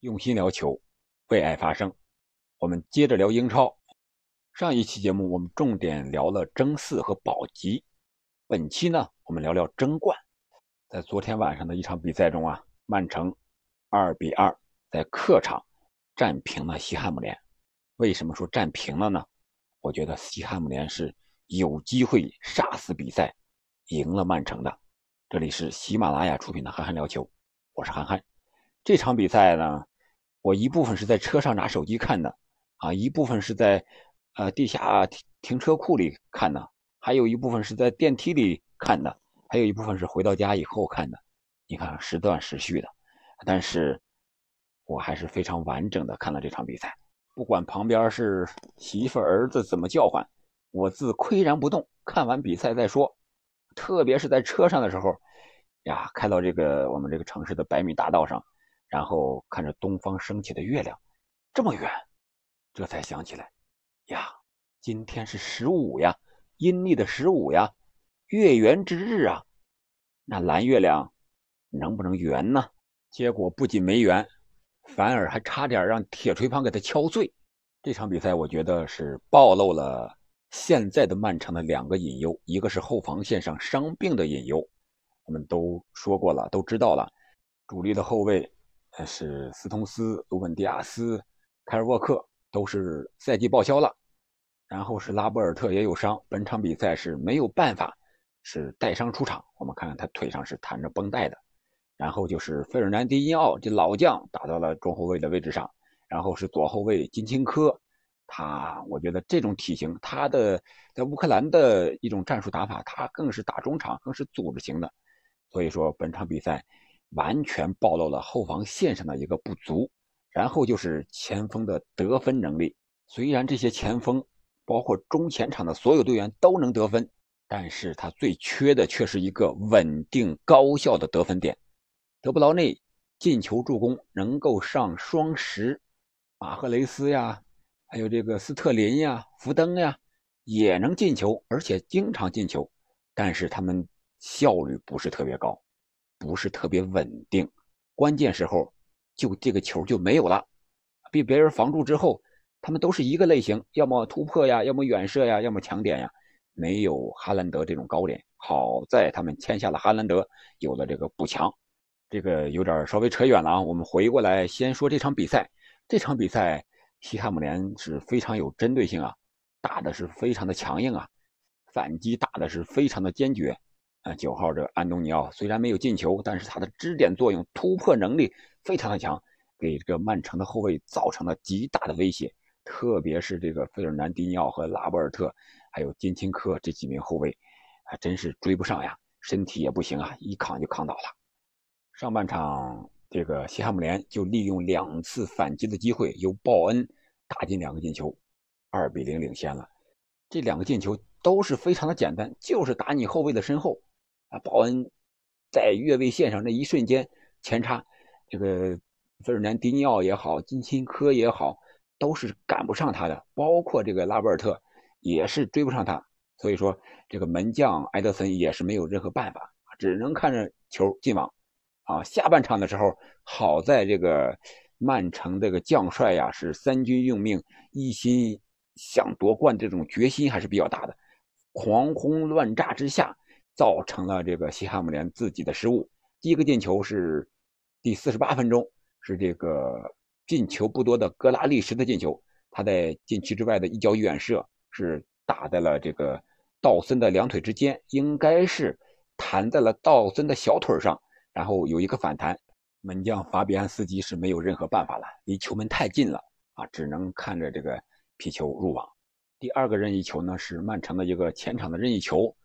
用心聊球，为爱发声。我们接着聊英超。上一期节目我们重点聊了争四和保级，本期呢我们聊聊争冠。在昨天晚上的一场比赛中啊，曼城二比二在客场战平了西汉姆联。为什么说战平了呢？我觉得西汉姆联是有机会杀死比赛，赢了曼城的。这里是喜马拉雅出品的《憨憨聊球》，我是憨憨。这场比赛呢，我一部分是在车上拿手机看的，啊，一部分是在。呃，地下停停车库里看的，还有一部分是在电梯里看的，还有一部分是回到家以后看的。你看时断时续的，但是我还是非常完整的看了这场比赛。不管旁边是媳妇儿子怎么叫唤，我自岿然不动。看完比赛再说。特别是在车上的时候，呀，开到这个我们这个城市的百米大道上，然后看着东方升起的月亮，这么远，这才想起来。呀，今天是十五呀，阴历的十五呀，月圆之日啊，那蓝月亮能不能圆呢？结果不仅没圆，反而还差点让铁锤帮给他敲碎。这场比赛我觉得是暴露了现在的曼城的两个隐忧，一个是后防线上伤病的隐忧，我们都说过了，都知道了，主力的后卫呃是斯通斯、鲁本迪亚斯、凯尔沃克。都是赛季报销了，然后是拉波尔特也有伤，本场比赛是没有办法，是带伤出场。我们看看他腿上是弹着绷带的。然后就是费尔南迪尼奥这老将打到了中后卫的位置上，然后是左后卫金钦科，他我觉得这种体型，他的在乌克兰的一种战术打法，他更是打中场，更是组织型的。所以说本场比赛完全暴露了后防线上的一个不足。然后就是前锋的得分能力。虽然这些前锋，包括中前场的所有队员都能得分，但是他最缺的却是一个稳定高效的得分点。德布劳内进球助攻能够上双十，马赫雷斯呀，还有这个斯特林呀、福登呀，也能进球，而且经常进球，但是他们效率不是特别高，不是特别稳定，关键时候。就这个球就没有了，被别人防住之后，他们都是一个类型，要么突破呀，要么远射呀，要么抢点呀，没有哈兰德这种高点。好在他们签下了哈兰德，有了这个补强。这个有点稍微扯远了啊，我们回过来先说这场比赛。这场比赛，西汉姆联是非常有针对性啊，打的是非常的强硬啊，反击打的是非常的坚决。啊，九号这个安东尼奥虽然没有进球，但是他的支点作用、突破能力。非常的强，给这个曼城的后卫造成了极大的威胁，特别是这个费尔南迪尼奥和拉波尔特，还有金钦科这几名后卫，还真是追不上呀，身体也不行啊，一扛就扛倒了。上半场这个西汉姆联就利用两次反击的机会，由鲍恩打进两个进球，二比零领先了。这两个进球都是非常的简单，就是打你后卫的身后啊，鲍恩在越位线上那一瞬间前插。这个费尔南迪尼奥也好，金钦科也好，都是赶不上他的，包括这个拉波尔特也是追不上他。所以说，这个门将埃德森也是没有任何办法，只能看着球进网。啊，下半场的时候，好在这个曼城这个将帅呀是三军用命，一心想夺冠，这种决心还是比较大的。狂轰乱炸之下，造成了这个西汉姆联自己的失误。第一个进球是。第四十八分钟是这个进球不多的格拉利什的进球，他在禁区之外的一脚远射是打在了这个道森的两腿之间，应该是弹在了道森的小腿上，然后有一个反弹，门将法比安斯基是没有任何办法了，离球门太近了啊，只能看着这个皮球入网。第二个任意球呢是曼城的一个前场的任意球，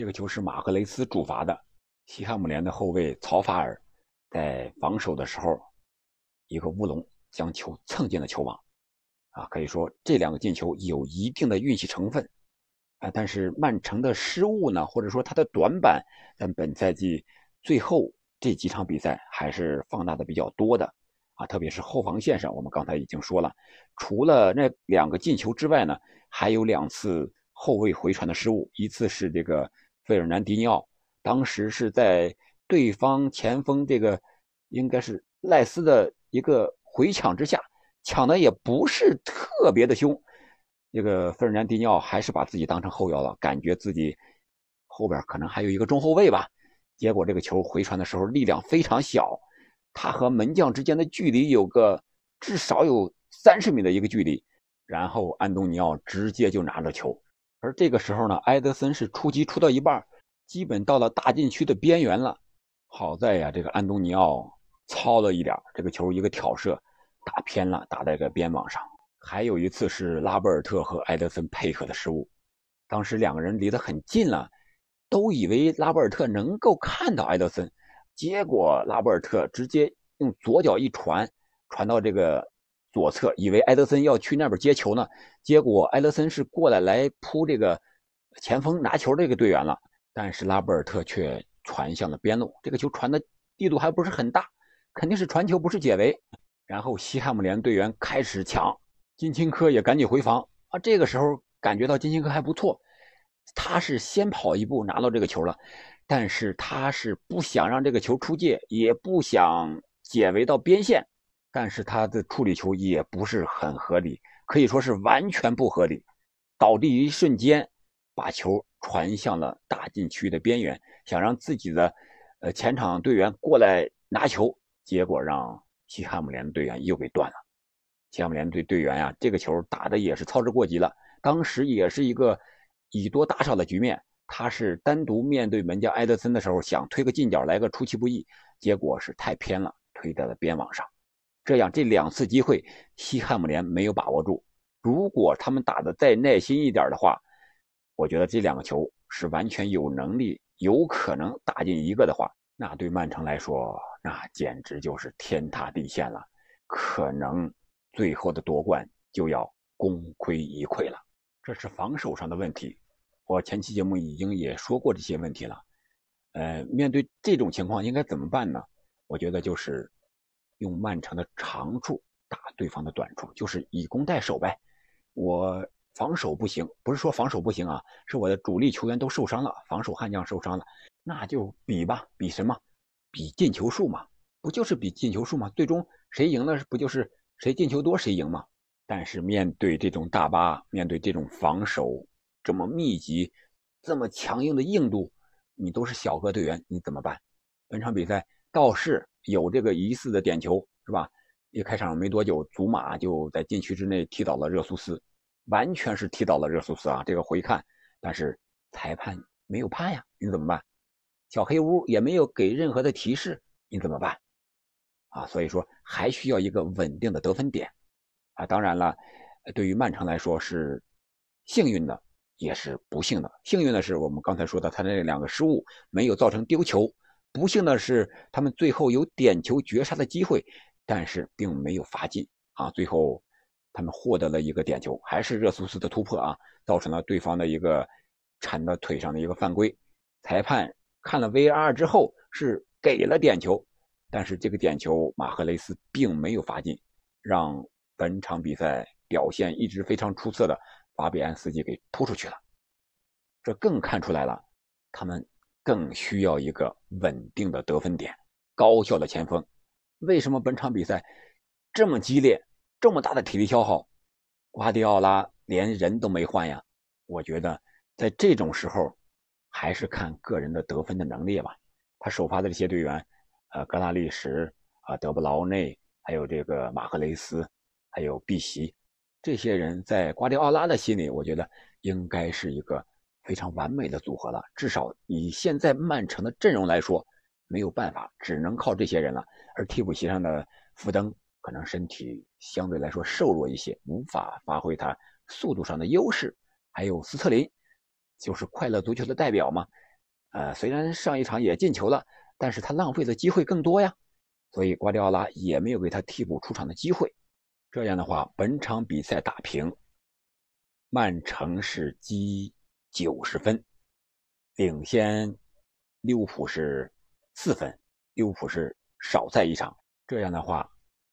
这个球是马赫雷斯主罚的，西汉姆联的后卫曹法尔。在防守的时候，一个乌龙将球蹭进了球网，啊，可以说这两个进球有一定的运气成分，啊，但是曼城的失误呢，或者说他的短板，在本赛季最后这几场比赛还是放大的比较多的，啊，特别是后防线上，我们刚才已经说了，除了那两个进球之外呢，还有两次后卫回传的失误，一次是这个费尔南迪尼奥，当时是在。对方前锋这个应该是赖斯的一个回抢之下，抢的也不是特别的凶。这个费尔南迪尼奥还是把自己当成后腰了，感觉自己后边可能还有一个中后卫吧。结果这个球回传的时候力量非常小，他和门将之间的距离有个至少有三十米的一个距离，然后安东尼奥直接就拿着球。而这个时候呢，埃德森是出击出到一半，基本到了大禁区的边缘了。好在呀，这个安东尼奥糙了一点，这个球一个挑射打偏了，打在这个边网上。还有一次是拉波尔特和埃德森配合的失误，当时两个人离得很近了，都以为拉波尔特能够看到埃德森，结果拉波尔特直接用左脚一传，传到这个左侧，以为埃德森要去那边接球呢，结果埃德森是过来来扑这个前锋拿球这个队员了，但是拉波尔特却传向了边路，这个球传的力度还不是很大，肯定是传球不是解围，然后西汉姆联队员开始抢。金钦科也赶紧回防啊！这个时候感觉到金钦科还不错，他是先跑一步拿到这个球了，但是他是不想让这个球出界，也不想解围到边线，但是他的处理球也不是很合理，可以说是完全不合理。倒地一瞬间，把球传向了大禁区的边缘，想让自己的呃前场队员过来拿球，结果让西汉姆联队员又给断了。西汉姆联队队员呀，这个球打的也是操之过急了。当时也是一个以多打少的局面，他是单独面对门将埃德森的时候，想推个近角来个出其不意，结果是太偏了，推在了边网上。这样这两次机会，西汉姆联没有把握住。如果他们打的再耐心一点的话，我觉得这两个球是完全有能力、有可能打进一个的话，那对曼城来说，那简直就是天塌地陷了，可能。最后的夺冠就要功亏一篑了，这是防守上的问题。我前期节目已经也说过这些问题了。呃，面对这种情况应该怎么办呢？我觉得就是用曼城的长处打对方的短处，就是以攻代守呗。我防守不行，不是说防守不行啊，是我的主力球员都受伤了，防守悍将受伤了，那就比吧，比什么？比进球数嘛，不就是比进球数吗？最终谁赢了，不就是？谁进球多谁赢嘛？但是面对这种大巴，面对这种防守这么密集、这么强硬的硬度，你都是小个队员，你怎么办？本场比赛倒是有这个疑似的点球，是吧？一开场没多久，祖马就在禁区之内踢倒了热苏斯，完全是踢倒了热苏斯啊！这个回看，但是裁判没有判呀，你怎么办？小黑屋也没有给任何的提示，你怎么办？啊，所以说还需要一个稳定的得分点，啊，当然了，对于曼城来说是幸运的，也是不幸的。幸运的是我们刚才说的，他那两个失误没有造成丢球；不幸的是他们最后有点球绝杀的机会，但是并没有罚进。啊，最后他们获得了一个点球，还是热苏斯的突破啊，造成了对方的一个铲到腿上的一个犯规。裁判看了 VR 之后是给了点球。但是这个点球，马赫雷斯并没有罚进，让本场比赛表现一直非常出色的法比安斯基给扑出去了。这更看出来了，他们更需要一个稳定的得分点，高效的前锋。为什么本场比赛这么激烈，这么大的体力消耗，瓜迪奥拉连人都没换呀？我觉得在这种时候，还是看个人的得分的能力吧。他首发的这些队员。呃，格拉利什啊，德布劳内，还有这个马赫雷斯，还有碧席，这些人在瓜迪奥拉的心里，我觉得应该是一个非常完美的组合了。至少以现在曼城的阵容来说，没有办法，只能靠这些人了。而替补席上的福登可能身体相对来说瘦弱一些，无法发挥他速度上的优势。还有斯特林，就是快乐足球的代表嘛。呃，虽然上一场也进球了。但是他浪费的机会更多呀，所以瓜迪奥拉也没有给他替补出场的机会。这样的话，本场比赛打平，曼城是积九十分，领先利物浦是四分，利物浦是少赛一场。这样的话，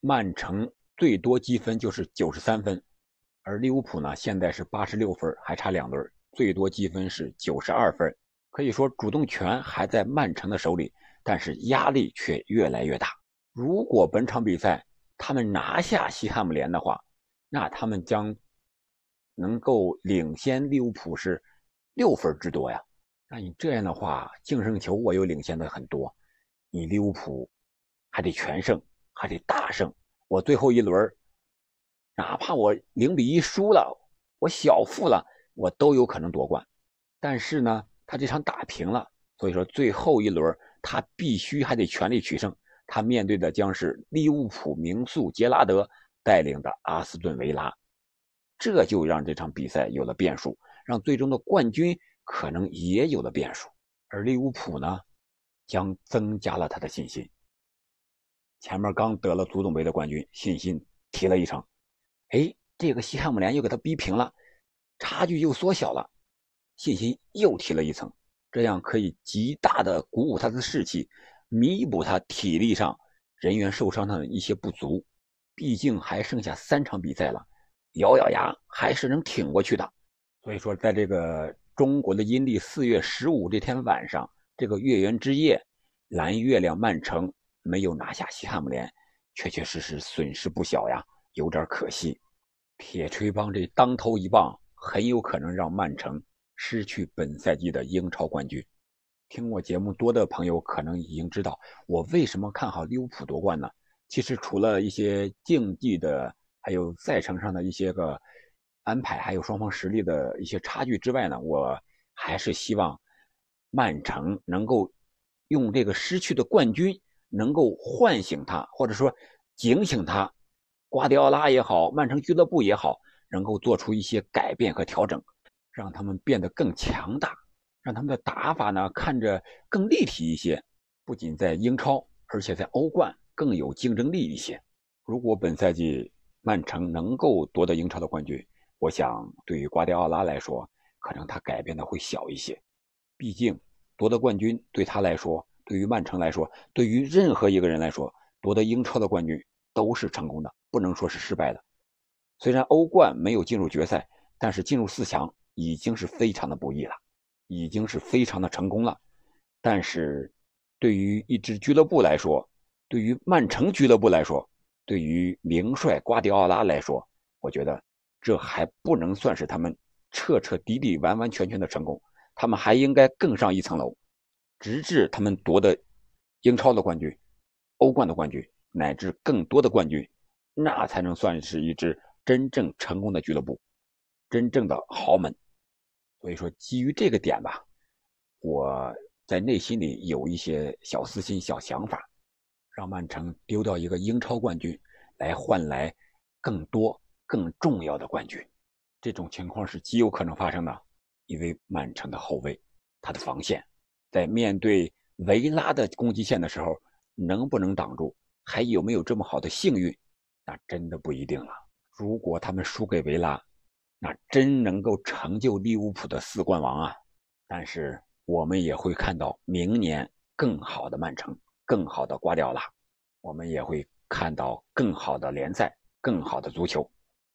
曼城最多积分就是九十三分，而利物浦呢现在是八十六分，还差两轮，最多积分是九十二分。可以说主动权还在曼城的手里。但是压力却越来越大。如果本场比赛他们拿下西汉姆联的话，那他们将能够领先利物浦是六分之多呀。那你这样的话，净胜球我又领先的很多，你利物浦还得全胜，还得大胜。我最后一轮，哪怕我零比一输了，我小负了，我都有可能夺冠。但是呢，他这场打平了，所以说最后一轮他必须还得全力取胜。他面对的将是利物浦名宿杰拉德带领的阿斯顿维拉，这就让这场比赛有了变数，让最终的冠军可能也有了变数。而利物浦呢，将增加了他的信心。前面刚得了足总杯的冠军，信心提了一层。哎，这个西汉姆联又给他逼平了，差距又缩小了，信心又提了一层。这样可以极大的鼓舞他的士气。弥补他体力上人员受伤上的一些不足，毕竟还剩下三场比赛了，咬咬牙还是能挺过去的。所以说，在这个中国的阴历四月十五这天晚上，这个月圆之夜，蓝月亮曼城没有拿下西汉姆联，确确实实损失不小呀，有点可惜。铁锤帮这当头一棒，很有可能让曼城失去本赛季的英超冠军。听我节目多的朋友可能已经知道，我为什么看好利物浦夺冠呢？其实除了一些竞技的，还有赛程上的一些个安排，还有双方实力的一些差距之外呢，我还是希望曼城能够用这个失去的冠军，能够唤醒他，或者说警醒他。瓜迪奥拉也好，曼城俱乐部也好，能够做出一些改变和调整，让他们变得更强大。让他们的打法呢看着更立体一些，不仅在英超，而且在欧冠更有竞争力一些。如果本赛季曼城能够夺得英超的冠军，我想对于瓜迪奥拉来说，可能他改变的会小一些。毕竟夺得冠军对他来说，对于曼城来说，对于任何一个人来说，夺得英超的冠军都是成功的，不能说是失败的。虽然欧冠没有进入决赛，但是进入四强已经是非常的不易了。已经是非常的成功了，但是，对于一支俱乐部来说，对于曼城俱乐部来说，对于名帅瓜迪奥拉来说，我觉得这还不能算是他们彻彻底底、完完全全的成功。他们还应该更上一层楼，直至他们夺得英超的冠军、欧冠的冠军，乃至更多的冠军，那才能算是一支真正成功的俱乐部，真正的豪门。所以说，基于这个点吧，我在内心里有一些小私心、小想法，让曼城丢掉一个英超冠军，来换来更多、更重要的冠军。这种情况是极有可能发生的，因为曼城的后卫，他的防线，在面对维拉的攻击线的时候，能不能挡住，还有没有这么好的幸运，那真的不一定了。如果他们输给维拉，那真能够成就利物浦的四冠王啊！但是我们也会看到明年更好的曼城，更好的瓜迪奥拉，我们也会看到更好的联赛，更好的足球。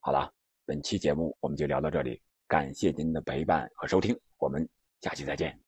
好了，本期节目我们就聊到这里，感谢您的陪伴和收听，我们下期再见。